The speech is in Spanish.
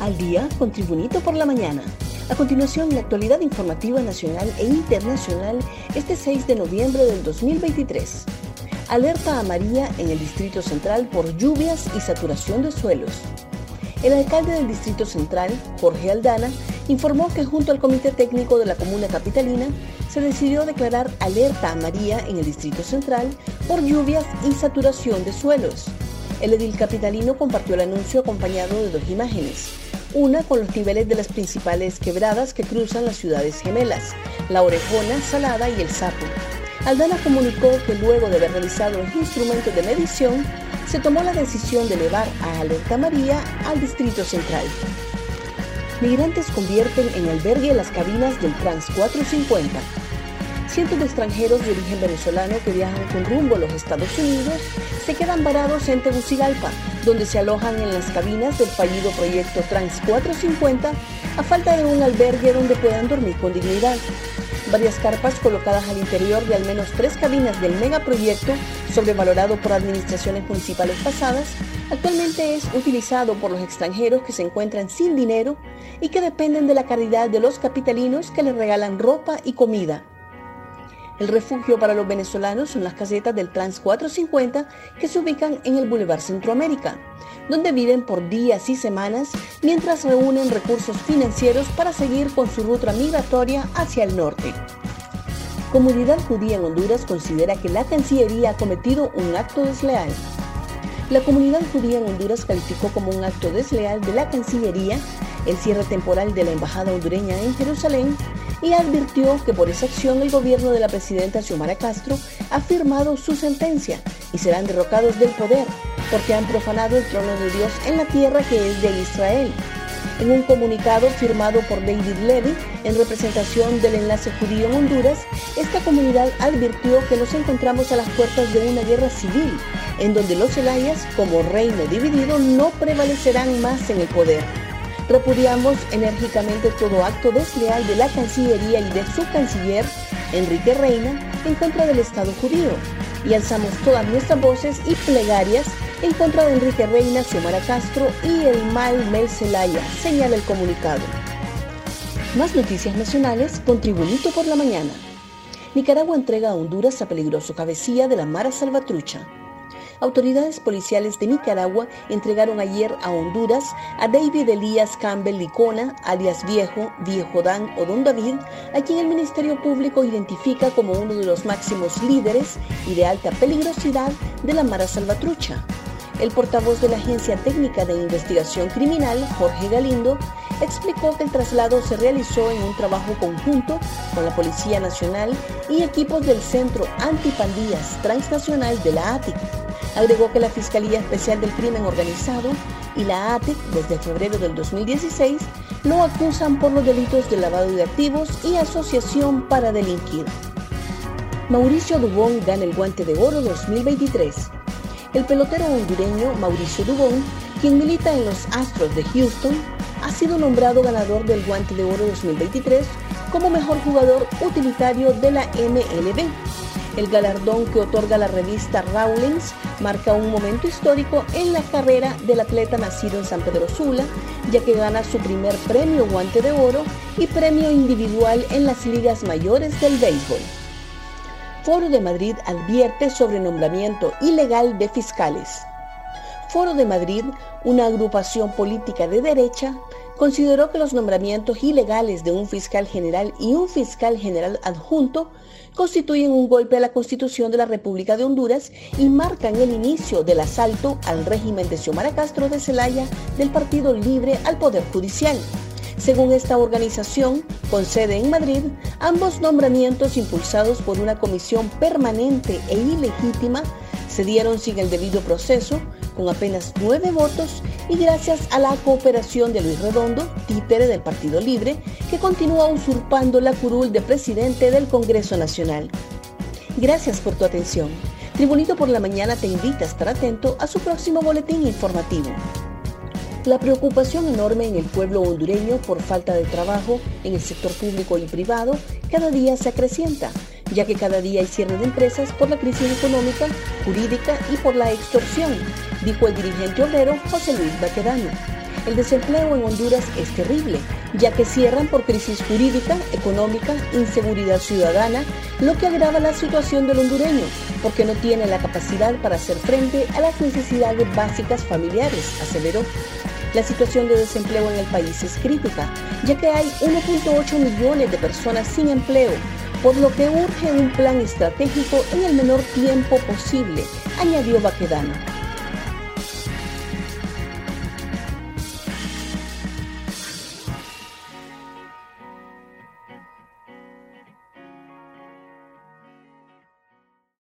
Al día con Tribunito por la mañana. A continuación, la actualidad informativa nacional e internacional este 6 de noviembre del 2023. Alerta amarilla en el Distrito Central por lluvias y saturación de suelos. El alcalde del Distrito Central, Jorge Aldana, informó que junto al Comité Técnico de la Comuna Capitalina se decidió declarar alerta amarilla en el Distrito Central por lluvias y saturación de suelos. El edil capitalino compartió el anuncio acompañado de dos imágenes una con los niveles de las principales quebradas que cruzan las ciudades gemelas, la Orejona, Salada y el Sapo. Aldana comunicó que luego de haber realizado los instrumentos de medición, se tomó la decisión de elevar a Alerta María al Distrito Central. Migrantes convierten en albergue las cabinas del Trans 450. Cientos de extranjeros de origen venezolano que viajan con rumbo a los Estados Unidos se quedan varados en Tegucigalpa, donde se alojan en las cabinas del fallido proyecto Trans 450 a falta de un albergue donde puedan dormir con dignidad. Varias carpas colocadas al interior de al menos tres cabinas del megaproyecto, sobrevalorado por administraciones municipales pasadas, actualmente es utilizado por los extranjeros que se encuentran sin dinero y que dependen de la caridad de los capitalinos que les regalan ropa y comida. El refugio para los venezolanos son las casetas del Trans 450 que se ubican en el Boulevard Centroamérica, donde viven por días y semanas mientras reúnen recursos financieros para seguir con su ruta migratoria hacia el norte. Comunidad judía en Honduras considera que la Cancillería ha cometido un acto desleal. La comunidad judía en Honduras calificó como un acto desleal de la Cancillería el cierre temporal de la Embajada hondureña en Jerusalén y advirtió que por esa acción el gobierno de la presidenta Xiomara Castro ha firmado su sentencia y serán derrocados del poder porque han profanado el trono de Dios en la tierra que es de Israel. En un comunicado firmado por David Levy en representación del enlace judío en Honduras, esta comunidad advirtió que nos encontramos a las puertas de una guerra civil, en donde los Elayas, como reino dividido, no prevalecerán más en el poder. Repudiamos enérgicamente todo acto desleal de la Cancillería y de su canciller, Enrique Reina, en contra del Estado judío y alzamos todas nuestras voces y plegarias en contra de Enrique Reina, Xiomara Castro y el mal Mel Zelaya, señala el comunicado. Más noticias nacionales con Tribunito por la Mañana. Nicaragua entrega a Honduras a peligroso cabecilla de la Mara Salvatrucha autoridades policiales de Nicaragua entregaron ayer a Honduras a David Elías Campbell Licona, alias Viejo, Viejo Dan o Don David, a quien el Ministerio Público identifica como uno de los máximos líderes y de alta peligrosidad de la Mara Salvatrucha. El portavoz de la Agencia Técnica de Investigación Criminal, Jorge Galindo, explicó que el traslado se realizó en un trabajo conjunto con la Policía Nacional y equipos del Centro Antipandillas Transnacional de la ATIC. Agregó que la Fiscalía Especial del Crimen Organizado y la ATIC desde febrero del 2016 lo acusan por los delitos de lavado de activos y asociación para delinquir. Mauricio Dubón gana el Guante de Oro 2023. El pelotero hondureño Mauricio Dubón, quien milita en los Astros de Houston, ha sido nombrado ganador del Guante de Oro 2023 como mejor jugador utilitario de la MLB el galardón que otorga la revista Rawlings marca un momento histórico en la carrera del atleta nacido en San Pedro Sula, ya que gana su primer premio guante de oro y premio individual en las ligas mayores del béisbol. Foro de Madrid advierte sobre nombramiento ilegal de fiscales. Foro de Madrid, una agrupación política de derecha, consideró que los nombramientos ilegales de un fiscal general y un fiscal general adjunto constituyen un golpe a la Constitución de la República de Honduras y marcan el inicio del asalto al régimen de Xiomara Castro de Celaya del Partido Libre al Poder Judicial. Según esta organización, con sede en Madrid, ambos nombramientos impulsados por una comisión permanente e ilegítima se dieron sin el debido proceso, con apenas nueve votos y gracias a la cooperación de Luis Redondo, títere del Partido Libre, que continúa usurpando la curul de presidente del Congreso Nacional. Gracias por tu atención. Tribunito por la Mañana te invita a estar atento a su próximo boletín informativo. La preocupación enorme en el pueblo hondureño por falta de trabajo en el sector público y privado cada día se acrecienta ya que cada día hay cierre de empresas por la crisis económica, jurídica y por la extorsión, dijo el dirigente obrero José Luis Baquedano. El desempleo en Honduras es terrible, ya que cierran por crisis jurídica, económica, inseguridad ciudadana, lo que agrava la situación del hondureño, porque no tiene la capacidad para hacer frente a las necesidades básicas familiares, aseveró. La situación de desempleo en el país es crítica, ya que hay 1.8 millones de personas sin empleo, por lo que urge un plan estratégico en el menor tiempo posible, añadió Baquedano.